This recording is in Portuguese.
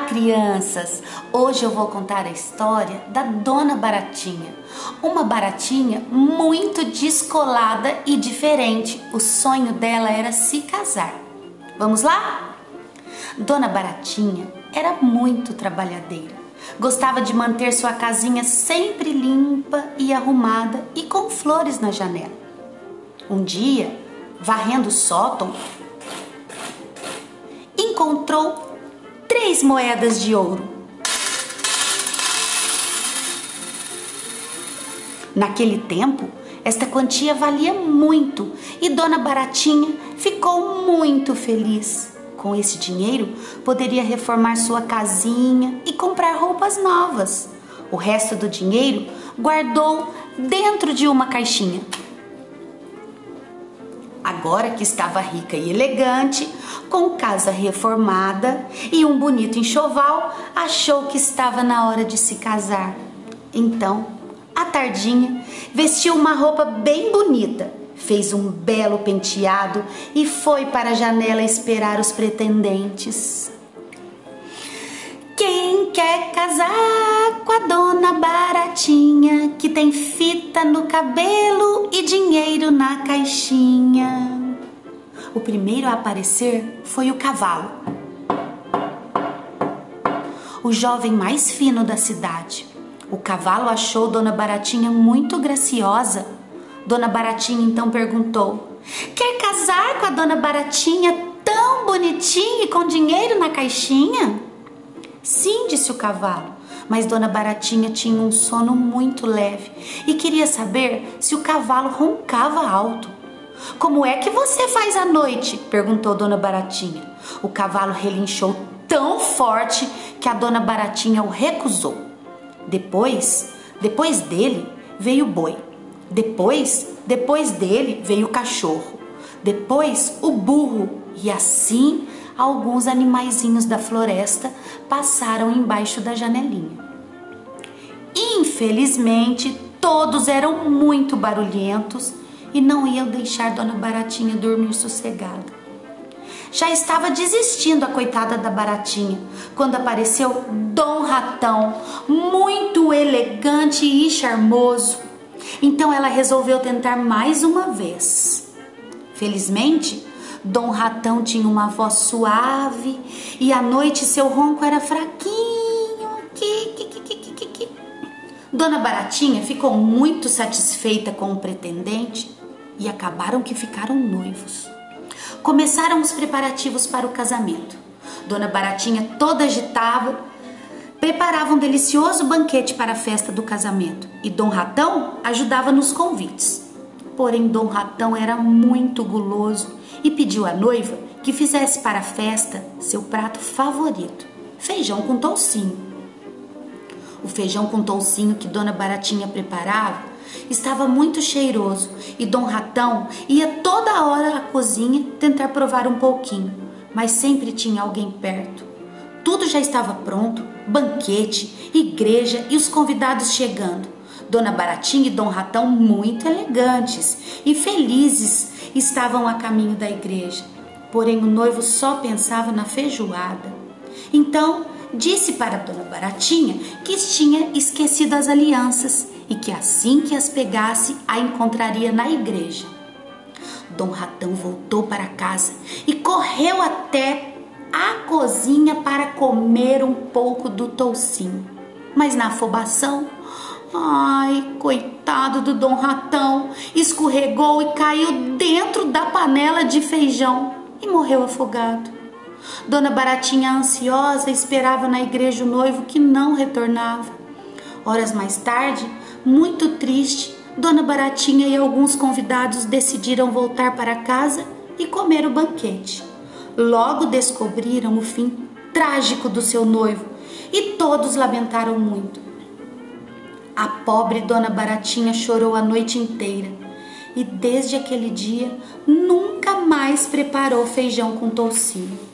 crianças! Hoje eu vou contar a história da Dona Baratinha. Uma baratinha muito descolada e diferente. O sonho dela era se casar. Vamos lá? Dona Baratinha era muito trabalhadeira. Gostava de manter sua casinha sempre limpa e arrumada e com flores na janela. Um dia, varrendo o sótão, encontrou três moedas de ouro. Naquele tempo, esta quantia valia muito e Dona Baratinha ficou muito feliz. Com esse dinheiro, poderia reformar sua casinha e comprar roupas novas. O resto do dinheiro guardou dentro de uma caixinha. Agora que estava rica e elegante, com casa reformada e um bonito enxoval, achou que estava na hora de se casar. Então, à tardinha, vestiu uma roupa bem bonita, fez um belo penteado e foi para a janela esperar os pretendentes. Quem quer casar com a dona Baratinha, que tem fita no cabelo e dinheiro na caixinha? O primeiro a aparecer foi o cavalo, o jovem mais fino da cidade. O cavalo achou Dona Baratinha muito graciosa. Dona Baratinha então perguntou: Quer casar com a Dona Baratinha tão bonitinha e com dinheiro na caixinha? Sim, disse o cavalo, mas Dona Baratinha tinha um sono muito leve e queria saber se o cavalo roncava alto. Como é que você faz à noite? perguntou Dona Baratinha. O cavalo relinchou tão forte que a Dona Baratinha o recusou. Depois, depois dele veio o boi. Depois, depois dele veio o cachorro. Depois o burro e assim alguns animaizinhos da floresta passaram embaixo da janelinha. Infelizmente, todos eram muito barulhentos e não iam deixar Dona Baratinha dormir sossegada. Já estava desistindo a coitada da Baratinha quando apareceu Dom Ratão, muito elegante e charmoso. Então ela resolveu tentar mais uma vez. Felizmente, Dom Ratão tinha uma voz suave e à noite seu ronco era fraquinho. Dona Baratinha ficou muito satisfeita com o pretendente e acabaram que ficaram noivos. Começaram os preparativos para o casamento. Dona Baratinha, toda agitada, preparava um delicioso banquete para a festa do casamento e Dom Ratão ajudava nos convites. Porém, Dom Ratão era muito guloso e pediu à noiva que fizesse para a festa seu prato favorito: feijão com toucinho. O feijão com toucinho que Dona Baratinha preparava estava muito cheiroso e Dom Ratão ia toda hora à cozinha tentar provar um pouquinho, mas sempre tinha alguém perto. Tudo já estava pronto: banquete, igreja e os convidados chegando. Dona Baratinha e Dom Ratão, muito elegantes e felizes, estavam a caminho da igreja. Porém, o noivo só pensava na feijoada. Então, disse para Dona Baratinha que tinha esquecido as alianças e que assim que as pegasse, a encontraria na igreja. Dom Ratão voltou para casa e correu até a cozinha para comer um pouco do toucinho. Mas na afobação, ai, coitado do Dom Ratão, escorregou e caiu dentro da panela de feijão e morreu afogado. Dona Baratinha, ansiosa, esperava na igreja o noivo que não retornava. Horas mais tarde, muito triste, Dona Baratinha e alguns convidados decidiram voltar para casa e comer o banquete. Logo descobriram o fim trágico do seu noivo e todos lamentaram muito. A pobre Dona Baratinha chorou a noite inteira e desde aquele dia nunca mais preparou feijão com toucinho.